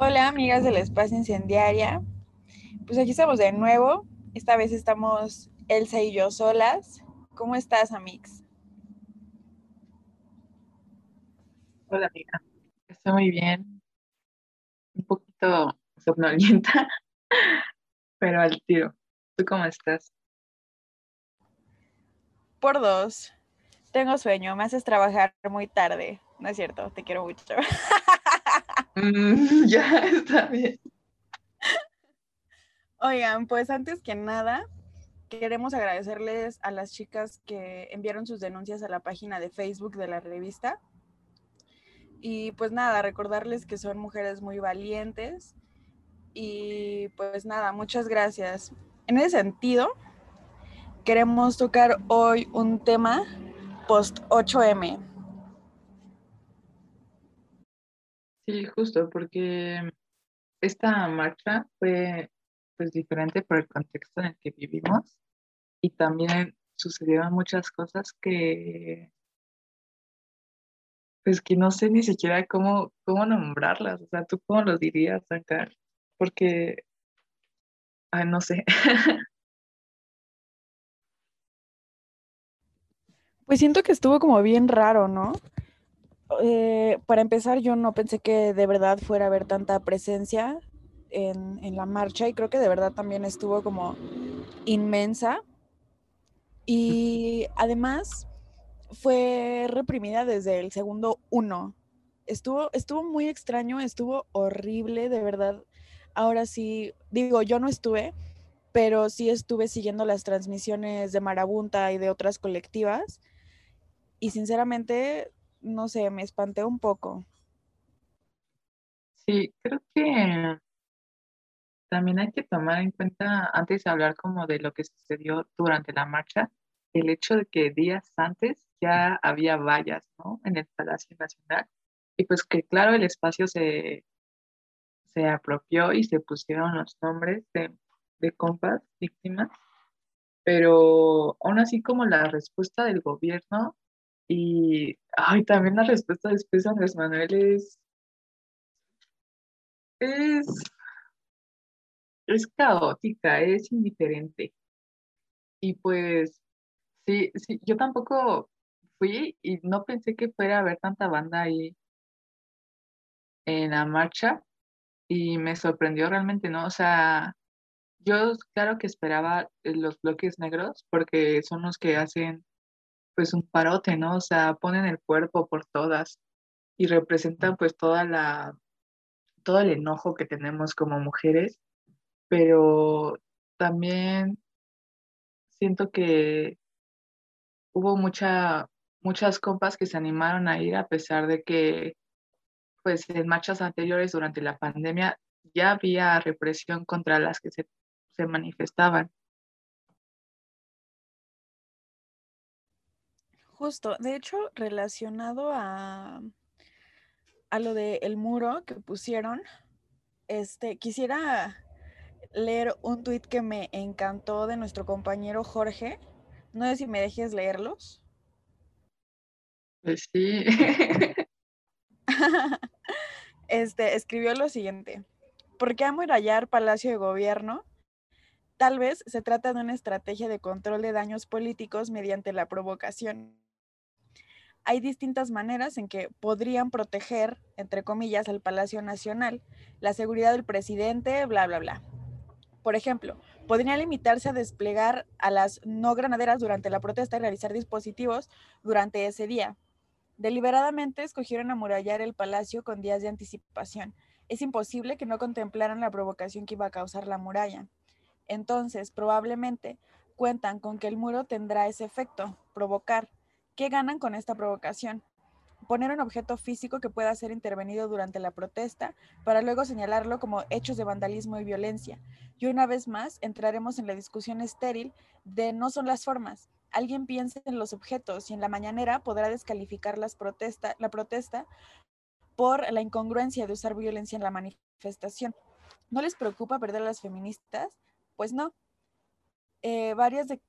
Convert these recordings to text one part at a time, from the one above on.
Hola, amigas del espacio incendiaria. Pues aquí estamos de nuevo. Esta vez estamos Elsa y yo solas. ¿Cómo estás, Amix? Hola, amiga. Estoy muy bien. Un poquito somnolienta, pero al tiro. ¿Tú cómo estás? Por dos. Tengo sueño. Me haces trabajar muy tarde. No es cierto. Te quiero mucho. Mm, ya está bien. Oigan, pues antes que nada, queremos agradecerles a las chicas que enviaron sus denuncias a la página de Facebook de la revista. Y pues nada, recordarles que son mujeres muy valientes. Y pues nada, muchas gracias. En ese sentido, queremos tocar hoy un tema post 8M. Sí, justo, porque esta marcha fue pues diferente por el contexto en el que vivimos y también sucedieron muchas cosas que pues que no sé ni siquiera cómo, cómo nombrarlas, o sea, ¿tú cómo lo dirías acá? Porque, ay, no sé. Pues siento que estuvo como bien raro, ¿no? Eh, para empezar, yo no pensé que de verdad fuera a haber tanta presencia en, la marcha y creo que de verdad también estuvo como inmensa. Y además fue reprimida desde el segundo uno. Estuvo, estuvo muy extraño, estuvo horrible, de verdad. Ahora sí, digo, yo no estuve, pero sí estuve siguiendo las transmisiones de Marabunta y de otras colectivas. Y sinceramente, no sé, me espanté un poco. Sí, creo que también hay que tomar en cuenta, antes de hablar como de lo que sucedió durante la marcha, el hecho de que días antes ya había vallas, ¿no? En el Palacio Nacional. Y pues que claro, el espacio se, se apropió y se pusieron los nombres de, de compas víctimas, pero aún así como la respuesta del gobierno y ay, también la respuesta después de Andrés Manuel es, es, es caótica, es indiferente. Y pues sí, sí, yo tampoco fui y no pensé que fuera a haber tanta banda ahí en la marcha y me sorprendió realmente, ¿no? O sea, yo claro que esperaba los bloques negros porque son los que hacen pues un parote, ¿no? O sea, ponen el cuerpo por todas y representan pues toda la, todo el enojo que tenemos como mujeres, pero también siento que hubo mucha, muchas compas que se animaron a ir a pesar de que pues en marchas anteriores durante la pandemia ya había represión contra las que se, se manifestaban. Justo, de hecho, relacionado a, a lo del el muro que pusieron, este, quisiera leer un tuit que me encantó de nuestro compañero Jorge. No sé si me dejes leerlos. Pues sí. este, escribió lo siguiente. ¿Por qué amurallar Palacio de Gobierno? Tal vez se trata de una estrategia de control de daños políticos mediante la provocación hay distintas maneras en que podrían proteger, entre comillas, al Palacio Nacional, la seguridad del presidente, bla, bla, bla. Por ejemplo, podrían limitarse a desplegar a las no granaderas durante la protesta y realizar dispositivos durante ese día. Deliberadamente escogieron amurallar el palacio con días de anticipación. Es imposible que no contemplaran la provocación que iba a causar la muralla. Entonces, probablemente cuentan con que el muro tendrá ese efecto, provocar, ¿Qué ganan con esta provocación? Poner un objeto físico que pueda ser intervenido durante la protesta para luego señalarlo como hechos de vandalismo y violencia. Y una vez más entraremos en la discusión estéril de no son las formas. Alguien piense en los objetos y en la mañanera podrá descalificar la protesta por la incongruencia de usar violencia en la manifestación. ¿No les preocupa perder a las feministas? Pues no. Eh, varias de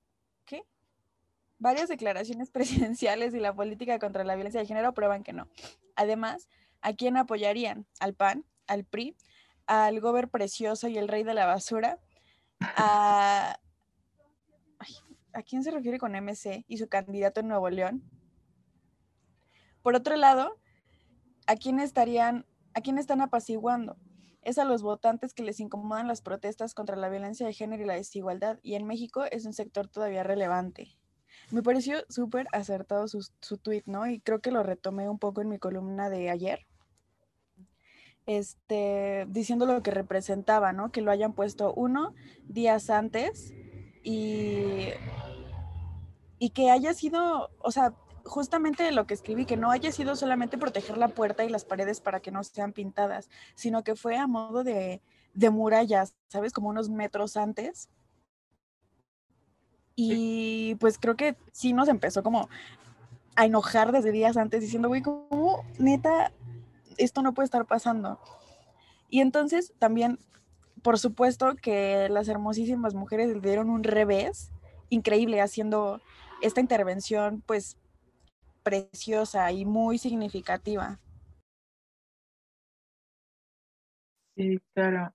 Varias declaraciones presidenciales y la política contra la violencia de género prueban que no. Además, ¿a quién apoyarían? ¿Al PAN? ¿Al PRI? al gober precioso y el rey de la basura, a... ¿A quién se refiere con MC y su candidato en Nuevo León? Por otro lado, ¿a quién estarían, a quién están apaciguando? Es a los votantes que les incomodan las protestas contra la violencia de género y la desigualdad, y en México es un sector todavía relevante. Me pareció súper acertado su, su tweet, ¿no? Y creo que lo retomé un poco en mi columna de ayer este, diciendo lo que representaba, ¿no? Que lo hayan puesto uno días antes y, y que haya sido, o sea, justamente lo que escribí, que no haya sido solamente proteger la puerta y las paredes para que no sean pintadas, sino que fue a modo de, de murallas, ¿sabes? Como unos metros antes. Y pues creo que sí nos empezó como a enojar desde días antes, diciendo, güey, ¿cómo neta esto no puede estar pasando. Y entonces también, por supuesto que las hermosísimas mujeres le dieron un revés increíble haciendo esta intervención pues preciosa y muy significativa. Sí, claro.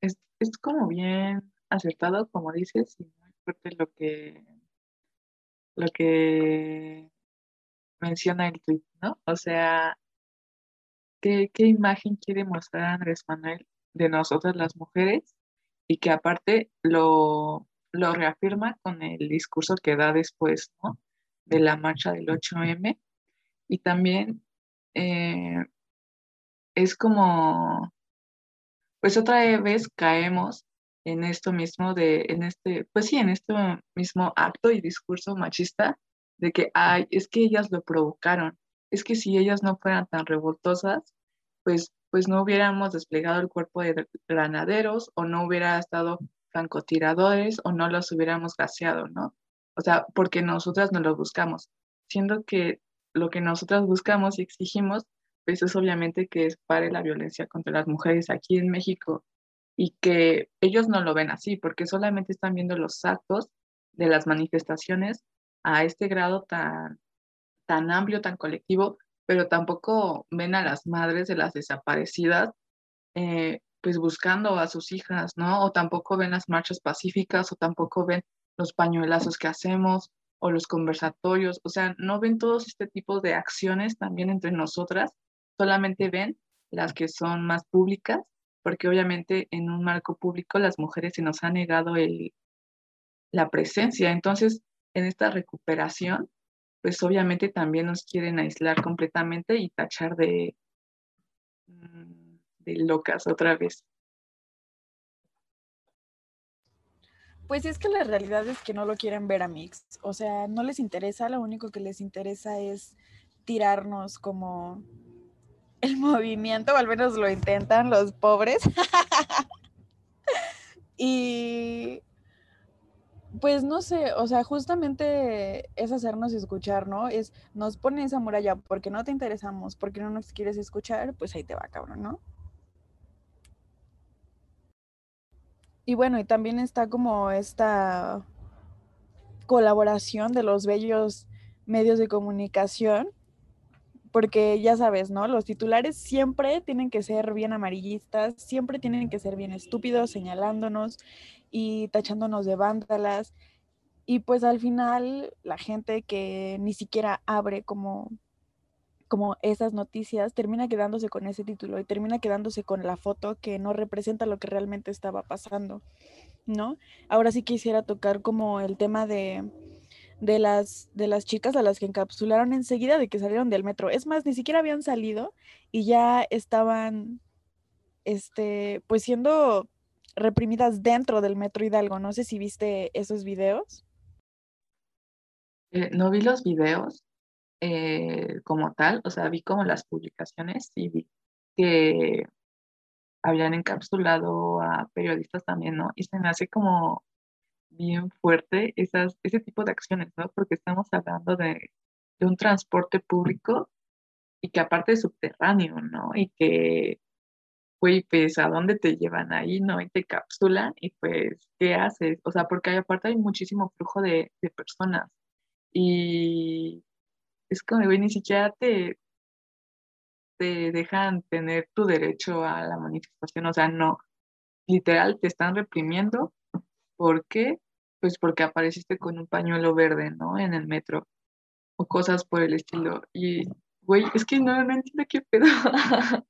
Es, es como bien acertado, como dices, y muy fuerte lo que lo que menciona el tweet, ¿no? O sea, qué, imagen quiere mostrar Andrés Manuel de nosotras las mujeres y que aparte lo, lo reafirma con el discurso que da después ¿no? de la marcha del 8M y también eh, es como, pues otra vez caemos en esto mismo de, en este, pues sí, en este mismo acto y discurso machista de que, ay, es que ellas lo provocaron, es que si ellas no fueran tan revoltosas, pues, pues no hubiéramos desplegado el cuerpo de granaderos o no hubiera estado francotiradores o no los hubiéramos gaseado, ¿no? O sea, porque nosotras no lo buscamos, siendo que lo que nosotras buscamos y exigimos, pues es obviamente que es pare la violencia contra las mujeres aquí en México y que ellos no lo ven así, porque solamente están viendo los actos de las manifestaciones a este grado tan, tan amplio, tan colectivo, pero tampoco ven a las madres de las desaparecidas eh, pues buscando a sus hijas, ¿no? O tampoco ven las marchas pacíficas o tampoco ven los pañuelazos que hacemos o los conversatorios, o sea, no ven todos este tipo de acciones también entre nosotras, solamente ven las que son más públicas, porque obviamente en un marco público las mujeres se nos ha negado el, la presencia. Entonces, en esta recuperación, pues obviamente también nos quieren aislar completamente y tachar de, mm, de locas otra vez. Pues es que la realidad es que no lo quieren ver a Mix. O sea, no les interesa, lo único que les interesa es tirarnos como el movimiento, o al menos lo intentan los pobres. y pues no sé, o sea, justamente es hacernos escuchar, ¿no? Es, nos pone esa muralla porque no te interesamos, porque no nos quieres escuchar, pues ahí te va, cabrón, ¿no? Y bueno, y también está como esta colaboración de los bellos medios de comunicación, porque ya sabes, ¿no? Los titulares siempre tienen que ser bien amarillistas, siempre tienen que ser bien estúpidos, señalándonos y tachándonos de vándalas. Y pues al final la gente que ni siquiera abre como, como esas noticias termina quedándose con ese título y termina quedándose con la foto que no representa lo que realmente estaba pasando, ¿no? Ahora sí quisiera tocar como el tema de, de las, de las chicas a las que encapsularon enseguida de que salieron del metro. Es más, ni siquiera habían salido y ya estaban, este, pues siendo reprimidas dentro del Metro Hidalgo. No sé si viste esos videos. Eh, no vi los videos eh, como tal, o sea, vi como las publicaciones y vi que habían encapsulado a periodistas también, ¿no? Y se me hace como bien fuerte esas, ese tipo de acciones, ¿no? Porque estamos hablando de, de un transporte público y que aparte es subterráneo, ¿no? Y que güey, pues, ¿a dónde te llevan ahí, no? Y te capsulan y pues, ¿qué haces? O sea, porque aparte hay muchísimo flujo de, personas y es como, güey, ni siquiera te, te dejan tener tu derecho a la manifestación, o sea, no, literal te están reprimiendo. ¿Por qué? Pues porque apareciste con un pañuelo verde, ¿no? En el metro o cosas por el estilo. Y, güey, es que no, no entiendo qué pedo.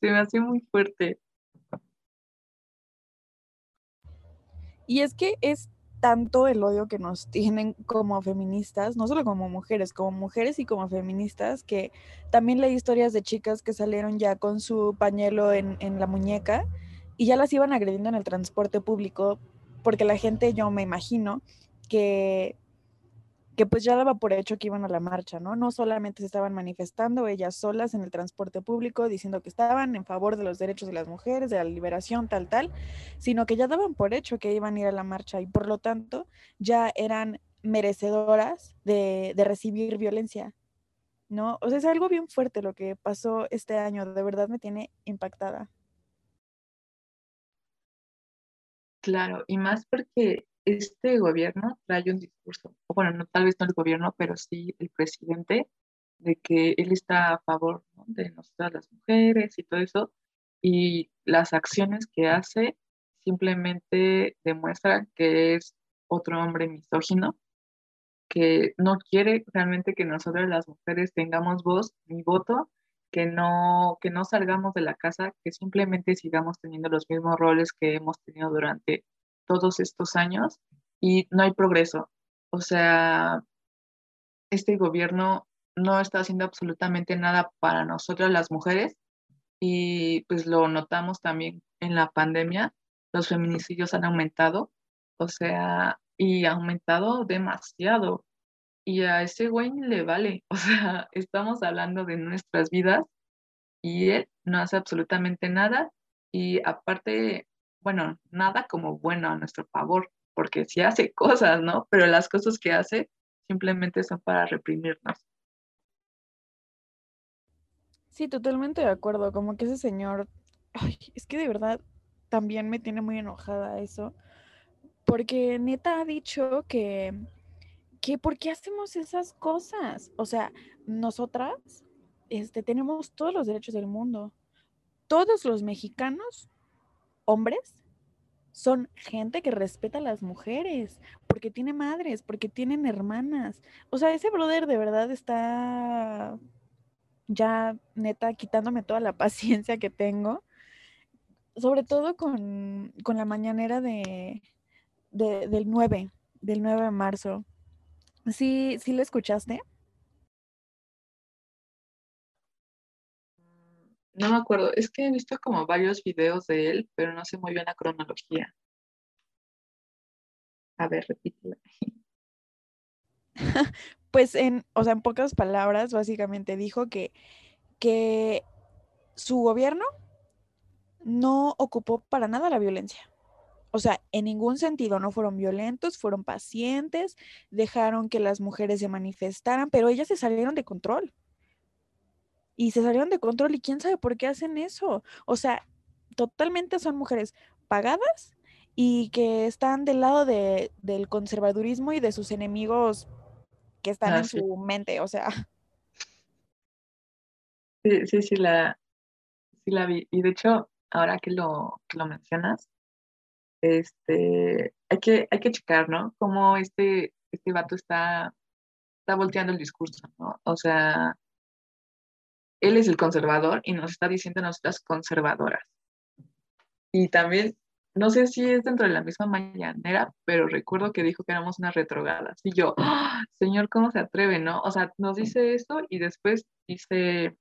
Se me hace muy fuerte. Y es que es tanto el odio que nos tienen como feministas, no solo como mujeres, como mujeres y como feministas, que también leí historias de chicas que salieron ya con su pañuelo en, en la muñeca y ya las iban agrediendo en el transporte público, porque la gente, yo me imagino, que que pues ya daba por hecho que iban a la marcha, ¿no? No solamente se estaban manifestando ellas solas en el transporte público diciendo que estaban en favor de los derechos de las mujeres, de la liberación, tal, tal, sino que ya daban por hecho que iban a ir a la marcha y por lo tanto ya eran merecedoras de, de recibir violencia, ¿no? O sea, es algo bien fuerte lo que pasó este año, de verdad me tiene impactada. Claro, y más porque este gobierno trae un discurso, bueno, no, tal vez no el gobierno, pero sí el presidente, de que él está a favor de nosotras las mujeres y todo eso, y las acciones que hace simplemente demuestran que es otro hombre misógino, que no quiere realmente que nosotras las mujeres tengamos voz ni voto, que no, que no salgamos de la casa, que simplemente sigamos teniendo los mismos roles que hemos tenido durante todos estos años y no hay progreso. O sea, este gobierno no está haciendo absolutamente nada para nosotras las mujeres y pues lo notamos también en la pandemia, los feminicidios han aumentado, o sea, y ha aumentado demasiado. Y a ese güey le vale, o sea, estamos hablando de nuestras vidas y él no hace absolutamente nada y aparte bueno, nada como bueno a nuestro favor, porque sí hace cosas, ¿no? Pero las cosas que hace simplemente son para reprimirnos. Sí, totalmente de acuerdo, como que ese señor, es que de verdad también me tiene muy enojada eso, porque neta ha dicho que, que ¿por qué hacemos esas cosas? O sea, nosotras este, tenemos todos los derechos del mundo. Todos los mexicanos hombres son gente que respeta a las mujeres, porque tiene madres, porque tienen hermanas. O sea, ese brother de verdad está ya neta quitándome toda la paciencia que tengo, sobre todo con, la mañanera de, del 9, del 9 de marzo. ¿Sí, sí lo escuchaste? No me acuerdo, es que he visto como varios videos de él, pero no sé muy bien la cronología. A ver, repítela. pues en, o sea, en pocas palabras, básicamente dijo que, que su gobierno no ocupó para nada la violencia. O sea, en ningún sentido no fueron violentos, fueron pacientes, dejaron que las mujeres se manifestaran, pero ellas se salieron de control y se salieron de control y quién sabe por qué hacen eso. O sea, totalmente son mujeres pagadas y que están del lado de, del conservadurismo y de sus enemigos que están ah, en su mente, o sea. Sí, sí, sí la, sí la vi. Y de hecho, ahora que lo, que lo mencionas, este, hay que, hay que checar, ¿no? Cómo este, este vato está, está volteando el discurso, ¿no? O sea, él es el conservador y nos está diciendo a nosotras conservadoras. Y también, no sé si es dentro de la misma mañanera, pero recuerdo que dijo que éramos unas retrogadas. Y yo, ¡Ah! señor, ¿cómo se atreve, no? O sea, nos dice esto y después dice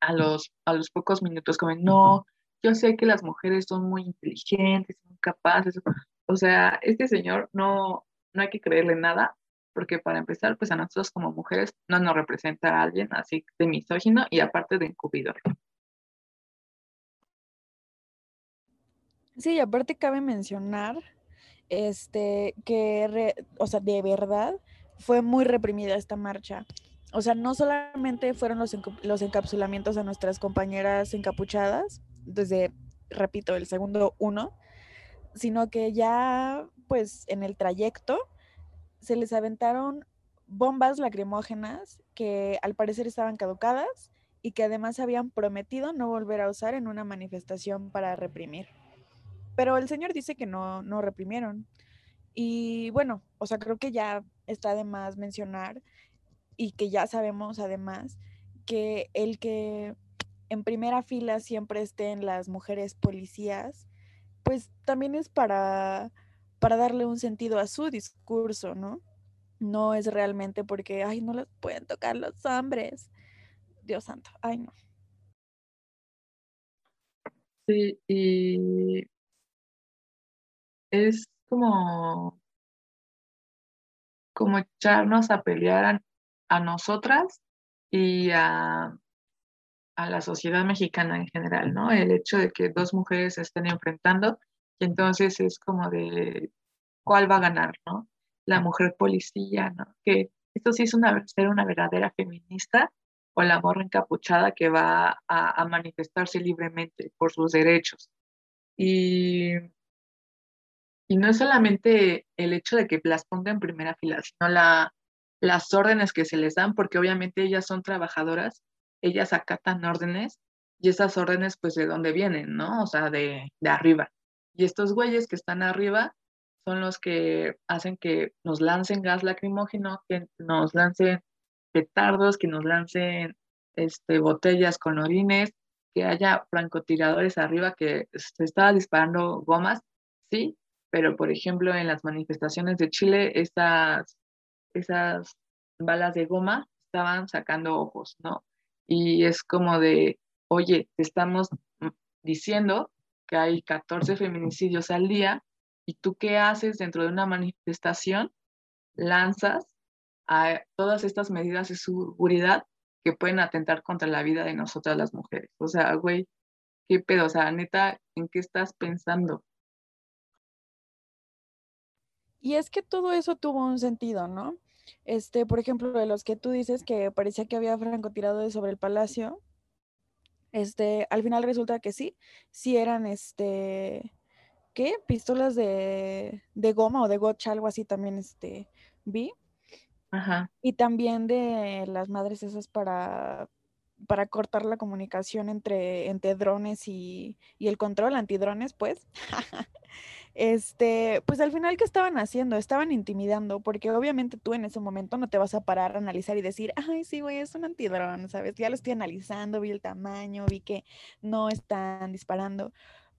a los, a los pocos minutos como, no, yo sé que las mujeres son muy inteligentes, son capaces. O sea, este señor no, no hay que creerle nada porque para empezar, pues a nosotros como mujeres no nos representa alguien así de misógino y aparte de encubridor. Sí, aparte cabe mencionar este que o sea, de verdad fue muy reprimida esta marcha. O sea, no solamente fueron los, los encapsulamientos a nuestras compañeras encapuchadas, desde, repito, el segundo uno, sino que ya, pues, en el trayecto, se les aventaron bombas lacrimógenas que al parecer estaban caducadas y que además habían prometido no volver a usar en una manifestación para reprimir. Pero el señor dice que no, no reprimieron. Y bueno, o sea, creo que ya está de más mencionar y que ya sabemos además que el que en primera fila siempre estén las mujeres policías, pues también es para, para darle un sentido a su discurso, ¿no? No es realmente porque, ay, no les pueden tocar los hombres. Dios santo, ay, no. Sí, y es como, como echarnos a pelear a, nosotras y a, a, la sociedad mexicana en general, ¿no? El hecho de que dos mujeres se estén enfrentando y entonces es como de cuál va a ganar, ¿no? La mujer policía, ¿no? Que esto sí es una, ser una verdadera feminista o la morra encapuchada que va a, a manifestarse libremente por sus derechos. Y y no es solamente el hecho de que las ponga en primera fila, sino la, las órdenes que se les dan, porque obviamente ellas son trabajadoras, ellas acatan órdenes y esas órdenes pues de dónde vienen, ¿no? O sea, de, de arriba. Y estos güeyes que están arriba son los que hacen que nos lancen gas lacrimógeno, que nos lancen petardos, que nos lancen este, botellas con orines, que haya francotiradores arriba que se estaba disparando gomas, sí, pero por ejemplo en las manifestaciones de Chile, esas, esas balas de goma estaban sacando ojos, ¿no? Y es como de, oye, te estamos diciendo que hay 14 feminicidios al día y tú qué haces dentro de una manifestación, lanzas a todas estas medidas de seguridad que pueden atentar contra la vida de nosotras las mujeres. O sea, güey, qué pedo, o sea, neta, ¿en qué estás pensando? Y es que todo eso tuvo un sentido, ¿no? Este, por ejemplo, de los que tú dices que parecía que había francotiradores sobre el palacio, este, al final resulta que sí, sí eran, este, ¿qué? Pistolas de, de goma o de gotcha, algo así también, este, vi. Ajá. Y también de las madres esas para, para cortar la comunicación entre, entre drones y, y el control antidrones, pues. este, pues al final, ¿qué estaban haciendo? Estaban intimidando, porque obviamente tú en ese momento no te vas a parar a analizar y decir, ay, sí, güey, es un antidrón, ¿sabes? Ya lo estoy analizando, vi el tamaño, vi que no están disparando.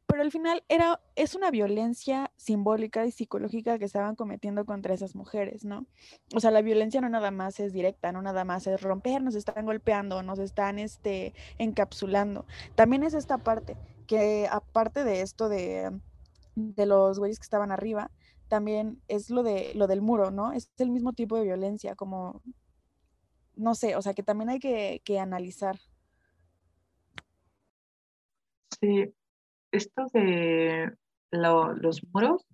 Pero al final era, es una violencia simbólica y psicológica que estaban cometiendo contra esas mujeres, ¿no? O sea, la violencia no nada más es directa, no nada más es romper, nos están golpeando, nos están este, encapsulando. También es esta parte, que aparte de esto de de los güeyes que estaban arriba, también es lo de lo del muro, ¿no? Es el mismo tipo de violencia, como no sé, o sea que también hay que, que analizar. Sí, esto de los muros,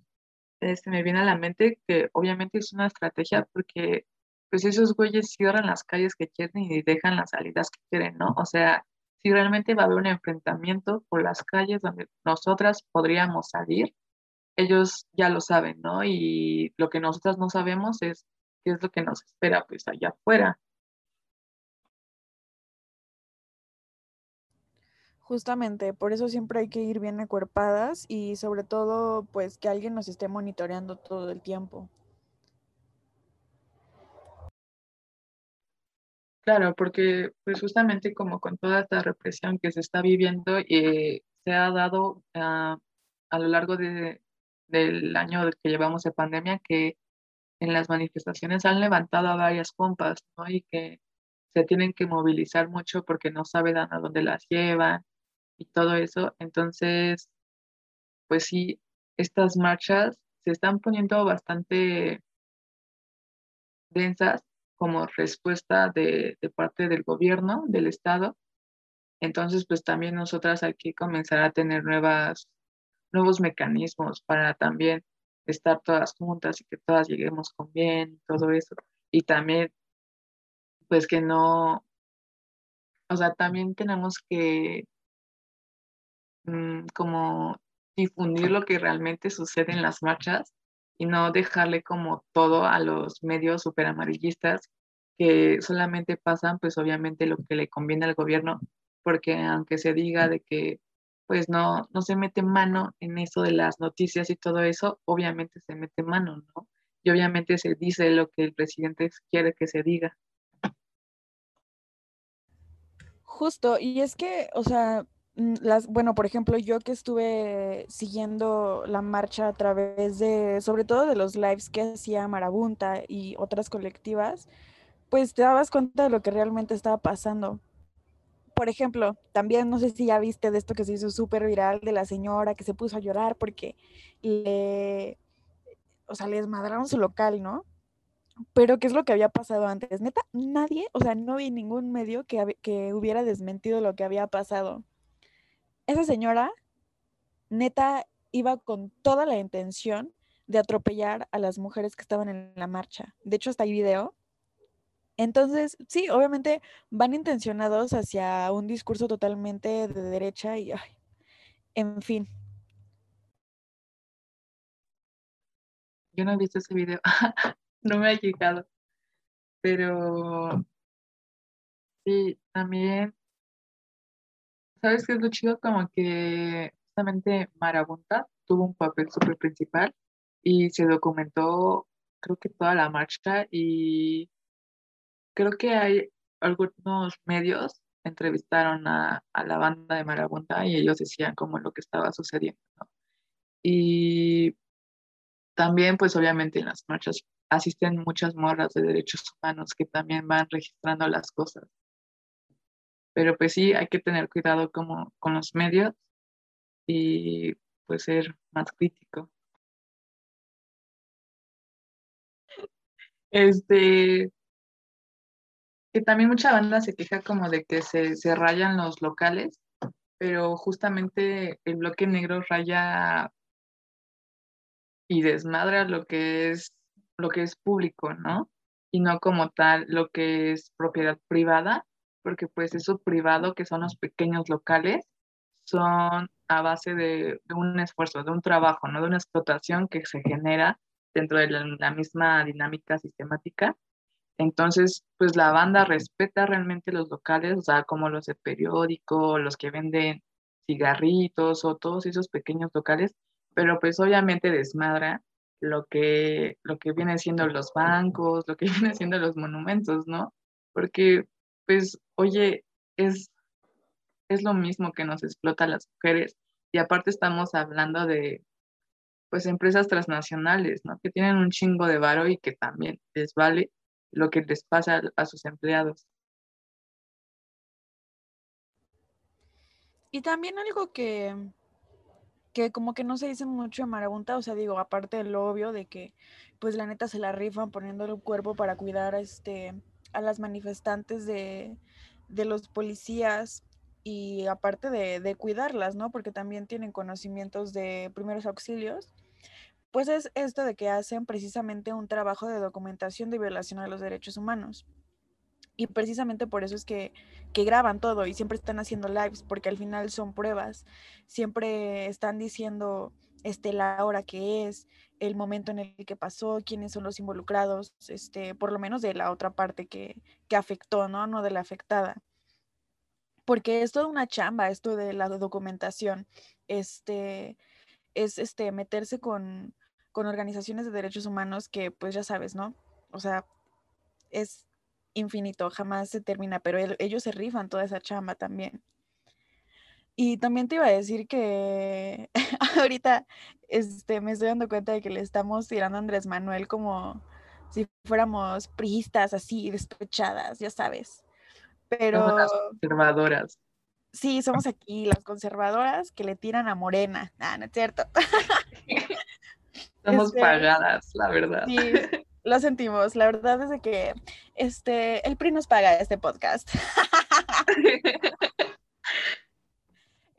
este, me viene a la mente que obviamente es una estrategia porque pues esos güeyes cierran las calles que quieren y dejan las salidas que quieren, ¿no? O sea, si realmente va a haber un enfrentamiento por las calles donde nosotras podríamos salir, ellos ya lo saben, ¿no? Y lo que nosotras no sabemos es qué es lo que nos espera pues allá afuera. Justamente, por eso siempre hay que ir bien acuerpadas y sobre todo pues que alguien nos esté monitoreando todo el tiempo. Claro, porque pues justamente como con toda esta represión que se está viviendo, eh, se ha dado ah, a lo largo de, del año que llevamos de pandemia que en las manifestaciones han levantado a varias compas, ¿no? Y que se tienen que movilizar mucho porque no saben a dónde las llevan y todo eso. Entonces, pues sí, estas marchas se están poniendo bastante densas como respuesta de, parte del gobierno, del Estado. Entonces, pues también nosotras hay que comenzar a tener nuevas, nuevos mecanismos para también estar todas juntas y que todas lleguemos con bien, todo eso. Y también, pues que no, o sea, también tenemos que mm, como difundir lo que realmente sucede en las marchas y no dejarle como todo a los medios super amarillistas que solamente pasan pues obviamente lo que le conviene al gobierno porque aunque se diga de que pues no, no se mete mano en eso de las noticias y todo eso, obviamente se mete mano, ¿no? Y obviamente se dice lo que el presidente quiere que se diga. Justo, y es que, o sea, las, bueno, por ejemplo, yo que estuve siguiendo la marcha a través de, sobre todo de los lives que hacía Marabunta y otras colectivas, pues te dabas cuenta de lo que realmente estaba pasando. Por ejemplo, también no sé si ya viste de esto que se hizo súper viral de la señora que se puso a llorar porque le, o sea, le desmadraron su local, ¿no? Pero ¿qué es lo que había pasado antes? Neta, nadie, o sea, no vi ningún medio que hubiera desmentido lo que había pasado. Esa señora, neta, iba con toda la intención de atropellar a las mujeres que estaban en la marcha. De hecho, hasta hay video. Entonces, sí, obviamente van intencionados hacia un discurso totalmente de derecha y, ay, en fin. Yo no he visto ese video. no me ha llegado. Pero sí, también, ¿sabes qué es lo chido? Como que justamente Marabunta tuvo un papel súper principal y se documentó, creo que toda la marcha y creo que hay algunos medios entrevistaron a, la banda de Marabunta y ellos decían como lo que estaba sucediendo. Y también, pues obviamente en las marchas asisten muchas morras de derechos humanos que también van registrando las cosas. Pero pues sí, hay que tener cuidado como con los medios y pues ser más crítico. Este, que también mucha banda se queja como de que se, se rayan los locales, pero justamente el bloque negro raya y desmadra lo que es lo que es público, ¿no? Y no como tal lo que es propiedad privada, porque pues eso privado, que son los pequeños locales, son a base de, un esfuerzo, de un trabajo, ¿no? De una explotación que se genera dentro de la, misma dinámica sistemática. Entonces, pues la banda respeta realmente los locales, o sea, como los de periódico, los que venden cigarritos o todos esos pequeños locales, pero pues obviamente desmadra lo que, lo que viene siendo los bancos, lo que viene siendo los monumentos, ¿no? Porque, pues, oye, es, es lo mismo que nos explota a las mujeres y aparte estamos hablando de, pues, empresas transnacionales, ¿no? Que tienen un chingo de varo y que también les vale lo que les pasa a sus empleados. Y también algo que, que como que no se dice mucho en Marabunta, o sea, digo, aparte del obvio de que pues la neta se la rifan poniéndole el cuerpo para cuidar a, este, a las manifestantes de, los policías y aparte de, de, cuidarlas, ¿no? Porque también tienen conocimientos de primeros auxilios, pues es esto de que hacen precisamente un trabajo de documentación de violación a los derechos humanos. Y precisamente por eso es que, graban todo y siempre están haciendo lives, porque al final son pruebas. Siempre están diciendo este, la hora que es, el momento en el que pasó, quiénes son los involucrados, este, por lo menos de la otra parte que, que afectó, ¿no? No de la afectada. Porque es toda una chamba esto de la documentación. Este, es este, meterse con, con organizaciones de derechos humanos que, pues ya sabes, ¿no? O sea, es infinito, jamás se termina, pero ellos se rifan toda esa chamba también. Y también te iba a decir que ahorita este, me estoy dando cuenta de que le estamos tirando a Andrés Manuel como si fuéramos priistas así, despechadas, ya sabes. Pero... las conservadoras. Sí, somos aquí las conservadoras que le tiran a Morena. Ah, no es cierto. Somos este, pagadas, la verdad. Sí, lo sentimos. La verdad es que este, el PRI nos paga este podcast.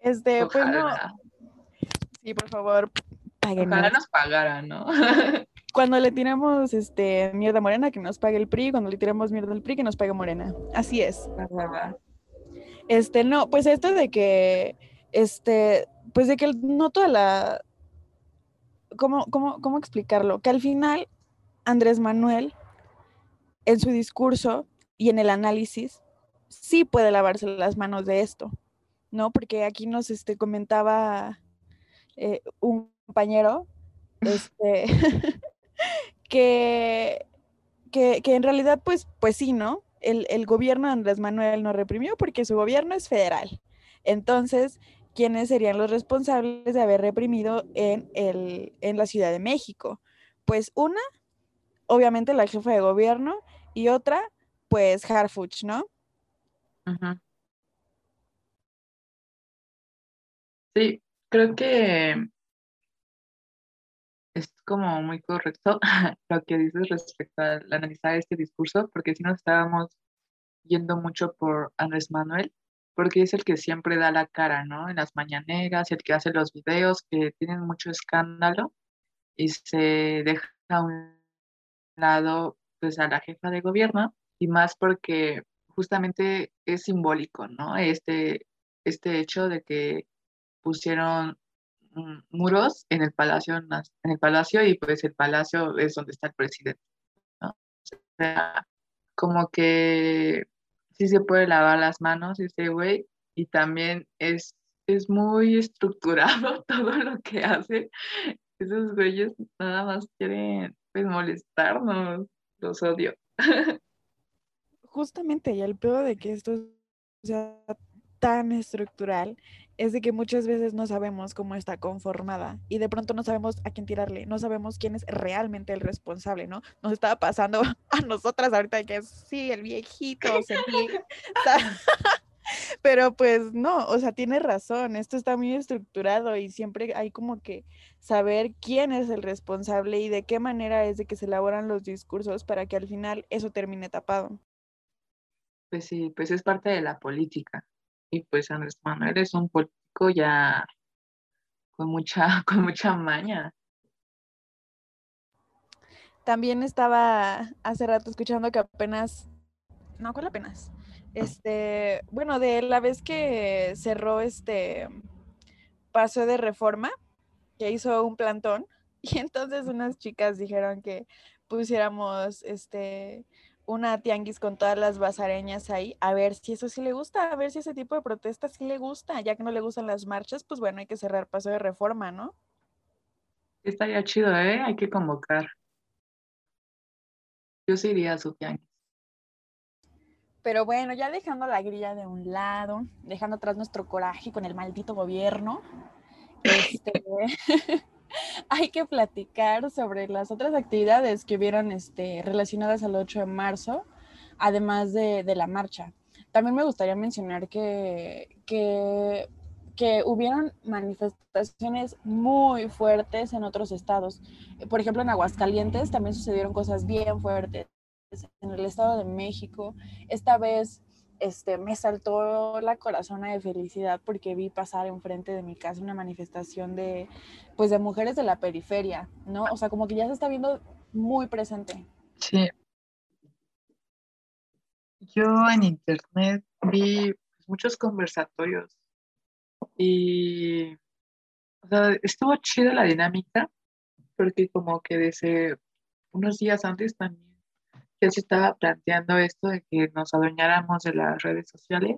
Este, pues no. Sí, por favor, páguenos. Ojalá nos pagaran, ¿no? cuando le tiramos este, mierda morena, que nos pague el PRI, cuando le tiramos mierda al PRI, que nos pague morena. Así es. Este, no, pues esto de que, este, pues de que no toda la, ¿cómo, cómo, cómo explicarlo? Que al final Andrés Manuel, en su discurso y en el análisis, sí puede lavarse las manos de esto, ¿no? Porque aquí nos este, comentaba eh, un compañero este, que, que, en realidad, pues, pues sí, ¿no? El, el gobierno de Andrés Manuel no reprimió porque su gobierno es federal. Entonces, ¿quiénes serían los responsables de haber reprimido en, el, en la Ciudad de México? Pues una, obviamente la jefa de gobierno, y otra, pues Harfuch, ¿no? Sí, creo que es como muy correcto lo que dices respecto al analizar este discurso, porque si nos estábamos yendo mucho por Andrés Manuel, porque es el que siempre da la cara, ¿no? En las mañaneras, el que hace los videos que tienen mucho escándalo y se deja a un lado pues a la jefa de gobierno y más porque justamente es simbólico, ¿no? Este, este hecho de que pusieron mm, muros en el palacio en el palacio y pues el palacio es donde está el presidente o sea, como que sí se puede lavar las manos ese güey y también es es muy estructurado todo lo que hace. Esos güeyes nada más quieren pues molestarnos los odio. Justamente y el peor de que esto sea tan estructural es de que muchas veces no sabemos cómo está conformada y de pronto no sabemos a quién tirarle, no sabemos quién es realmente el responsable, ¿no? Nos estaba pasando a nosotras ahorita que sí, el viejito, pero pues no, o sea, tiene razón, esto está muy estructurado y siempre hay como que saber quién es el responsable y de qué manera es de que se elaboran los discursos para que al final eso termine tapado. Pues sí, pues es parte de la política y pues Andrés Manuel es un político ya con mucha, con mucha maña. También estaba hace rato escuchando que apenas, no, ¿cuál apenas? Este, bueno, de la vez que cerró este paso de reforma, que hizo un plantón, y entonces unas chicas dijeron que pusiéramos este una tianguis con todas las basareñas ahí, a ver si eso sí le gusta, a ver si ese tipo de protestas sí le gusta, ya que no le gustan las marchas, pues bueno, hay que cerrar paso de reforma, ¿no? Estaría chido, ¿eh? Hay que convocar. Yo sí iría a su tianguis. Pero bueno, ya dejando la grilla de un lado, dejando atrás nuestro coraje con el maldito gobierno, este, hay que platicar sobre las otras actividades que hubieron este, relacionadas al 8 de marzo, además de, la marcha. También me gustaría mencionar que, que, que, hubieron manifestaciones muy fuertes en otros estados. Por ejemplo, en Aguascalientes también sucedieron cosas bien fuertes. En el Estado de México, esta vez este, me saltó la corazona de felicidad porque vi pasar enfrente de mi casa una manifestación de, pues, de mujeres de la periferia, ¿no? O sea, como que ya se está viendo muy presente. Sí. Yo en internet vi muchos conversatorios y, o sea, estuvo chida la dinámica porque como que desde unos días antes también ya se estaba planteando esto de que nos adueñáramos de las redes sociales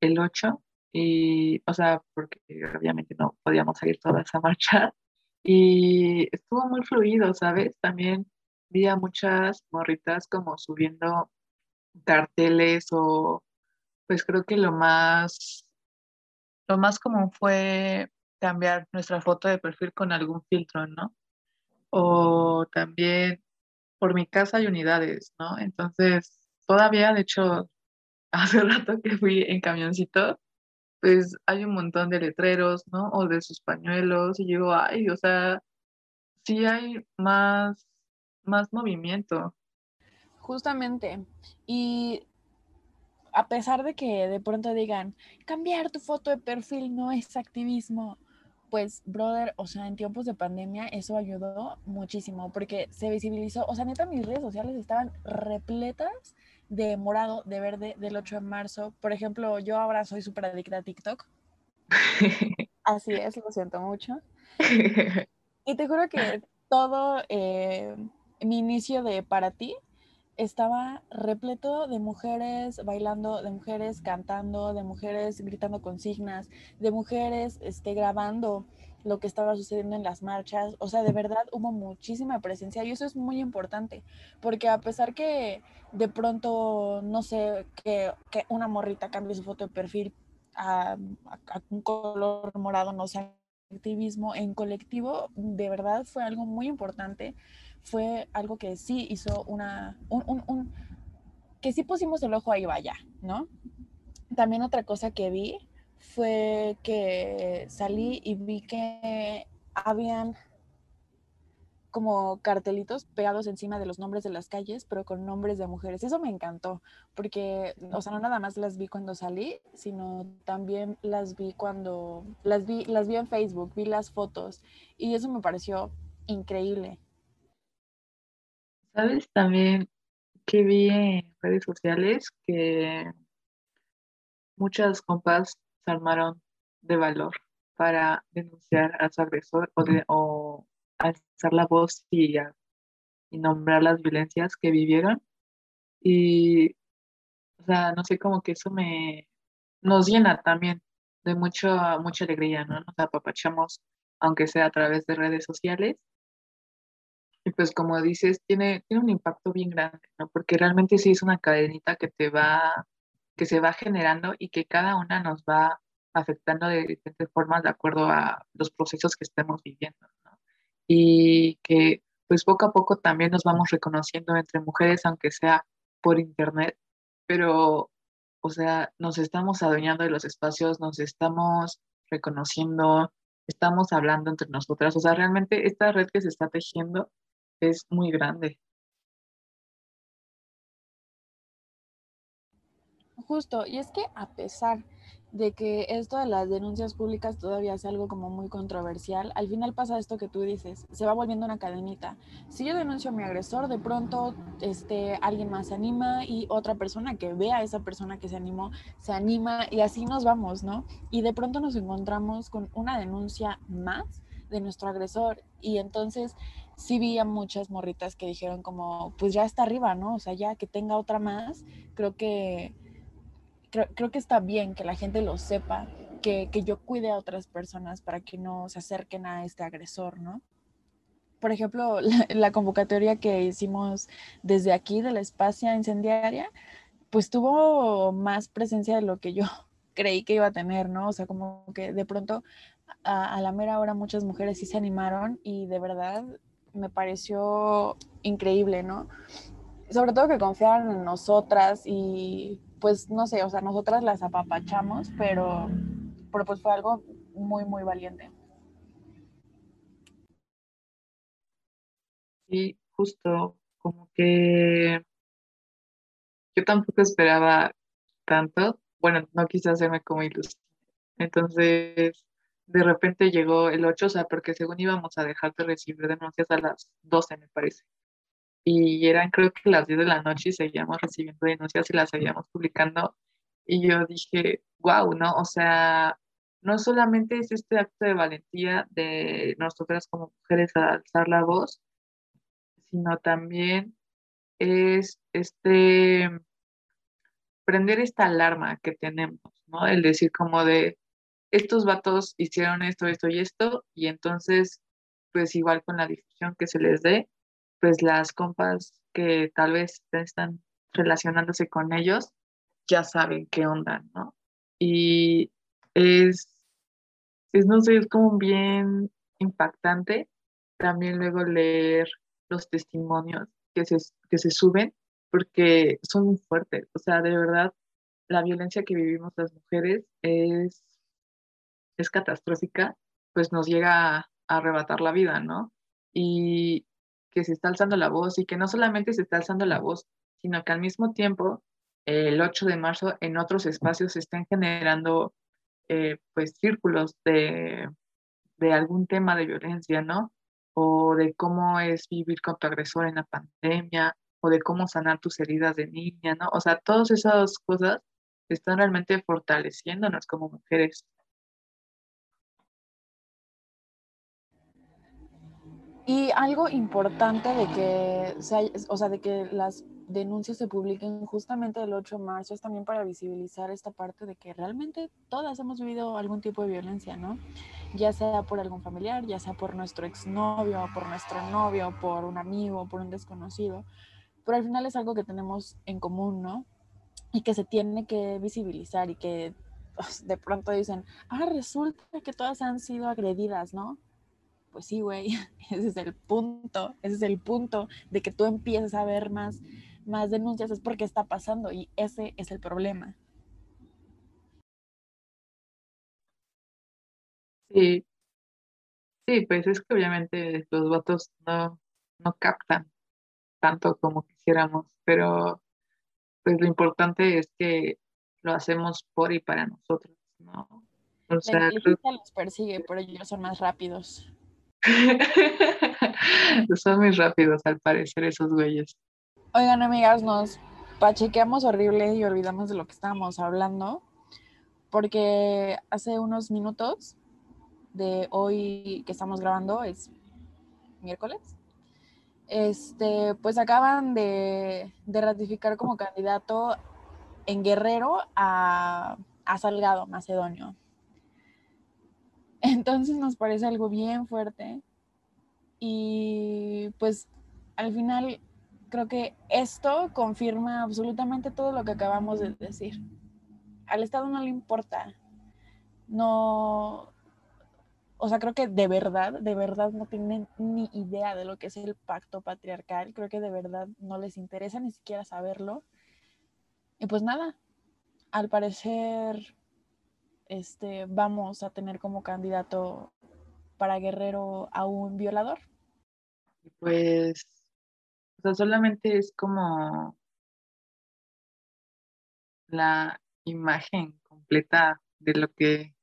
el 8, y, o sea, porque obviamente no podíamos salir todas a marchar, y estuvo muy fluido, ¿sabes? También vi a muchas morritas como subiendo carteles o, pues creo que lo más, lo más común fue cambiar nuestra foto de perfil con algún filtro, ¿no? O también por mi casa hay unidades, ¿no? Entonces, todavía, de hecho, hace rato que fui en camioncito, pues hay un montón de letreros, ¿no? O de sus pañuelos, y digo, ay, o sea, sí hay más, más movimiento. Justamente. Y a pesar de que de pronto digan, cambiar tu foto de perfil no es activismo, pues, brother, o sea, en tiempos de pandemia eso ayudó muchísimo porque se visibilizó, o sea, neta, mis redes sociales estaban repletas de morado, de verde, del 8 de marzo. Por ejemplo, yo ahora soy súper adicta a TikTok. Así es, lo siento mucho. Y te juro que todo eh, mi inicio de para ti estaba repleto de mujeres bailando, de mujeres cantando, de mujeres gritando consignas, de mujeres este, grabando lo que estaba sucediendo en las marchas. O sea, de verdad hubo muchísima presencia y eso es muy importante, porque a pesar que de pronto, no sé, que, que una morrita cambie su foto de perfil a, un color morado, no sé, activismo en colectivo, de verdad fue algo muy importante fue algo que sí hizo una, un, un, un, que sí pusimos el ojo ahí vaya, ¿no? También otra cosa que vi fue que salí y vi que habían como cartelitos pegados encima de los nombres de las calles, pero con nombres de mujeres. Eso me encantó, porque, o sea, no nada más las vi cuando salí, sino también las vi cuando, las vi, las vi en Facebook, vi las fotos, y eso me pareció increíble. ¿Sabes también que vi en redes sociales que muchas compas se armaron de valor para denunciar a su agresor o, de, o alzar la voz y, nombrar las violencias que vivieron? Y, o sea, no sé, como que eso me nos llena también de mucho, mucha alegría, ¿no? Nos apapachamos, aunque sea a través de redes sociales, y pues como dices, tiene, tiene un impacto bien grande, ¿no? Porque realmente sí es una cadenita que te va, que se va generando y que cada una nos va afectando de diferentes formas de acuerdo a los procesos que estemos viviendo, ¿no? Y que pues poco a poco también nos vamos reconociendo entre mujeres, aunque sea por internet, pero, o sea, nos estamos adueñando de los espacios, nos estamos reconociendo, estamos hablando entre nosotras, o sea, realmente esta red que se está tejiendo es muy grande. Justo, y es que a pesar de que esto de las denuncias públicas todavía es algo como muy controversial, al final pasa esto que tú dices, se va volviendo una cadenita. Si yo denuncio a mi agresor, de pronto este, alguien más se anima y otra persona que vea a esa persona que se animó, se anima y así nos vamos, ¿no? Y de pronto nos encontramos con una denuncia más de nuestro agresor y entonces sí vi a muchas morritas que dijeron como, pues ya está arriba, ¿no? O sea, ya que tenga otra más, creo que, creo, que está bien que la gente lo sepa, que, yo cuide a otras personas para que no se acerquen a este agresor, ¿no? Por ejemplo, la, convocatoria que hicimos desde aquí de la espacia incendiaria, pues tuvo más presencia de lo que yo creí que iba a tener, ¿no? O sea, como que de pronto a, a, la mera hora muchas mujeres sí se animaron y de verdad me pareció increíble, ¿no? Sobre todo que confiaran en nosotras y pues no sé, o sea, nosotras las apapachamos, pero, pero pues fue algo muy, muy valiente. Sí, justo, como que yo tampoco esperaba tanto, bueno, no quise hacerme como ilusión. Entonces, de repente llegó el 8, o sea, porque según íbamos a dejar de recibir denuncias a las 12, me parece. Y eran creo que las 10 de la noche y seguíamos recibiendo denuncias y las seguíamos publicando. Y yo dije, wow, ¿no? O sea, no solamente es este acto de valentía de nosotras como mujeres a alzar la voz, sino también es este prender esta alarma que tenemos, ¿no? El decir como de, estos vatos hicieron esto, esto y esto, y entonces, pues igual con la difusión que se les dé, pues las compas que tal vez están relacionándose con ellos, ya saben qué onda, ¿no? Y es, es no sé, es como bien impactante también luego leer los testimonios que se, que se suben, porque son muy fuertes, o sea, de verdad, la violencia que vivimos las mujeres es es catastrófica, pues nos llega a, arrebatar la vida, ¿no? Y que se está alzando la voz y que no solamente se está alzando la voz, sino que al mismo tiempo, el 8 de marzo, en otros espacios se están generando eh, pues círculos de, de algún tema de violencia, ¿no? O de cómo es vivir con tu agresor en la pandemia, o de cómo sanar tus heridas de niña, ¿no? O sea, todas esas cosas están realmente fortaleciéndonos como mujeres. Y algo importante de que, o sea, de que las denuncias se publiquen justamente el 8 de marzo es también para visibilizar esta parte de que realmente todas hemos vivido algún tipo de violencia, ¿no? Ya sea por algún familiar, ya sea por nuestro exnovio, por nuestro novio, por un amigo, por un desconocido, pero al final es algo que tenemos en común, ¿no? Y que se tiene que visibilizar y que pues, de pronto dicen, ah, resulta que todas han sido agredidas, ¿no? Pues sí, güey, ese es el punto, ese es el punto de que tú empieces a ver más más denuncias es porque está pasando y ese es el problema. Sí, sí, pues es que obviamente los votos no, no captan tanto como quisiéramos, pero pues lo importante es que lo hacemos por y para nosotros, ¿no? O sea, los persigue, pero ellos son más rápidos. son muy rápidos al parecer esos güeyes. Oigan, amigas, nos pachequeamos horrible y olvidamos de lo que estábamos hablando, porque hace unos minutos de hoy que estamos grabando, es miércoles, este, pues acaban de, ratificar como candidato en Guerrero a, a Salgado, Macedonio. Entonces nos parece algo bien fuerte y pues al final creo que esto confirma absolutamente todo lo que acabamos de decir. Al Estado no le importa. No, o sea, creo que de verdad, de verdad no tienen ni idea de lo que es el pacto patriarcal. Creo que de verdad no les interesa ni siquiera saberlo. Y pues nada, al parecer, este, vamos a tener como candidato para Guerrero a un violador. Pues sea, solamente es como la imagen completa de lo que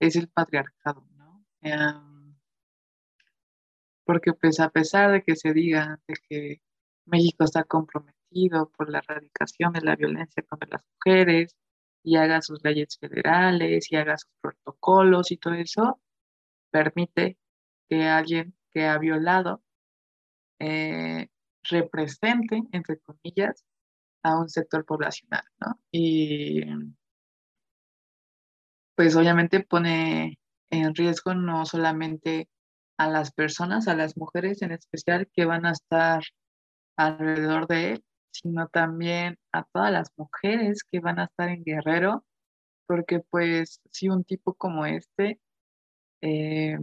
es el patriarcado, ¿no? Porque pues a pesar de que se diga de que México está comprometido por la erradicación de la violencia contra las mujeres y haga sus leyes federales y haga sus protocolos y todo eso, permite que alguien que ha violado eh, represente, entre comillas, a un sector poblacional, ¿no? Y pues obviamente pone en riesgo no solamente a las personas, a las mujeres en especial que van a estar alrededor de él, sino también a todas las mujeres que van a estar en Guerrero, porque pues si un tipo como este, eh,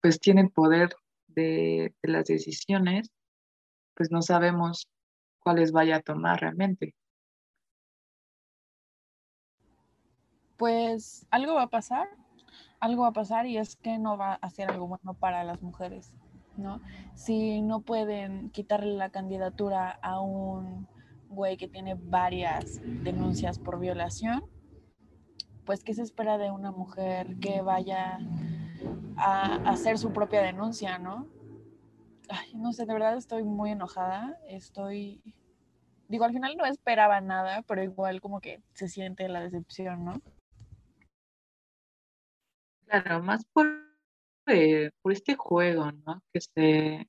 pues tiene el poder de, de las decisiones, pues no sabemos cuáles vaya a tomar realmente. Pues algo va a pasar, algo va a pasar y es que no va a ser algo bueno para las mujeres, ¿no? Si no pueden quitarle la candidatura a un güey que tiene varias denuncias por violación, pues ¿qué se espera de una mujer que vaya a hacer su propia denuncia, ¿no? no sé, de verdad estoy muy enojada. Estoy, digo, al final no esperaba nada, pero igual como que se siente la decepción, ¿no? Claro, más por, por este juego, ¿no? Que se,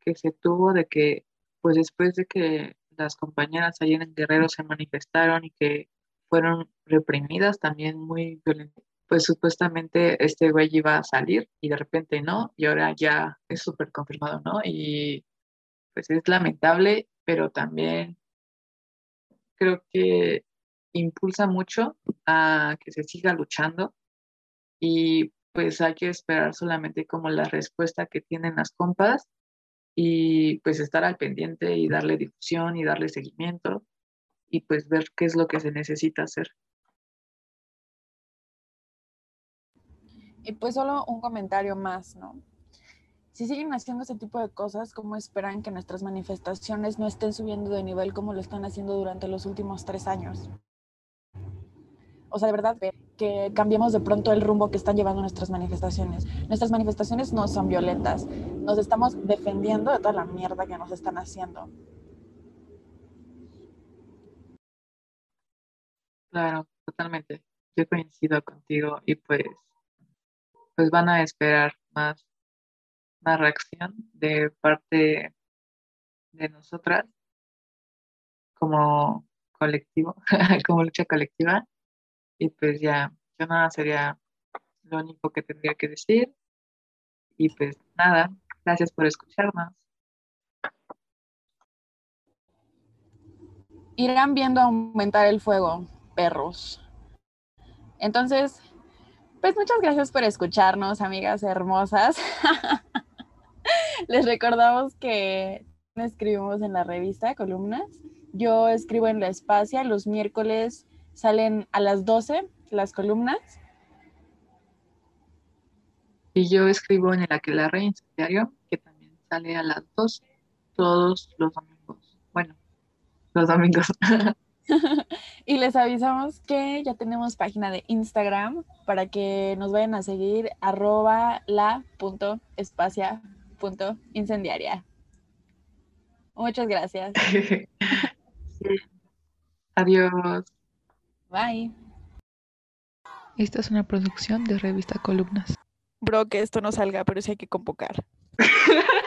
que se tuvo de que, pues después de que las compañeras allí en Guerrero se manifestaron y que fueron reprimidas también muy violentas pues supuestamente este güey iba a salir y de repente no, y ahora ya es súper confirmado, ¿no? Y pues es lamentable, pero también creo que impulsa mucho a que se siga luchando y pues hay que esperar solamente como la respuesta que tienen las compas y pues estar al pendiente y darle difusión y darle seguimiento y pues ver qué es lo que se necesita hacer. Y pues solo un comentario más, ¿no? Si siguen haciendo ese tipo de cosas, ¿cómo esperan que nuestras manifestaciones no estén subiendo de nivel como lo están haciendo durante los últimos tres años? O sea, de verdad, que cambiemos de pronto el rumbo que están llevando nuestras manifestaciones. Nuestras manifestaciones no son violentas. Nos estamos defendiendo de toda la mierda que nos están haciendo. Claro, totalmente. Yo coincido contigo y pues pues van a esperar más una reacción de parte de nosotras como colectivo, como lucha colectiva. Y pues ya, yo nada sería lo único que tendría que decir. Y pues nada, gracias por escucharnos. Irán viendo aumentar el fuego, perros. Entonces, pues muchas gracias por escucharnos, amigas hermosas. Les recordamos que escribimos en la revista columnas. Yo escribo en La Espacia, los miércoles salen a las 12 las columnas. Y yo escribo en el Aquelarre Incendiario, que también sale a las 12 todos los domingos. Bueno, los domingos. y les avisamos que ya tenemos página de Instagram para que nos vayan a seguir arroba la punto espacia punto incendiaria. Muchas gracias. Adiós. Bye. Esta es una producción de revista Columnas. Bro, que esto no salga, pero sí hay que convocar.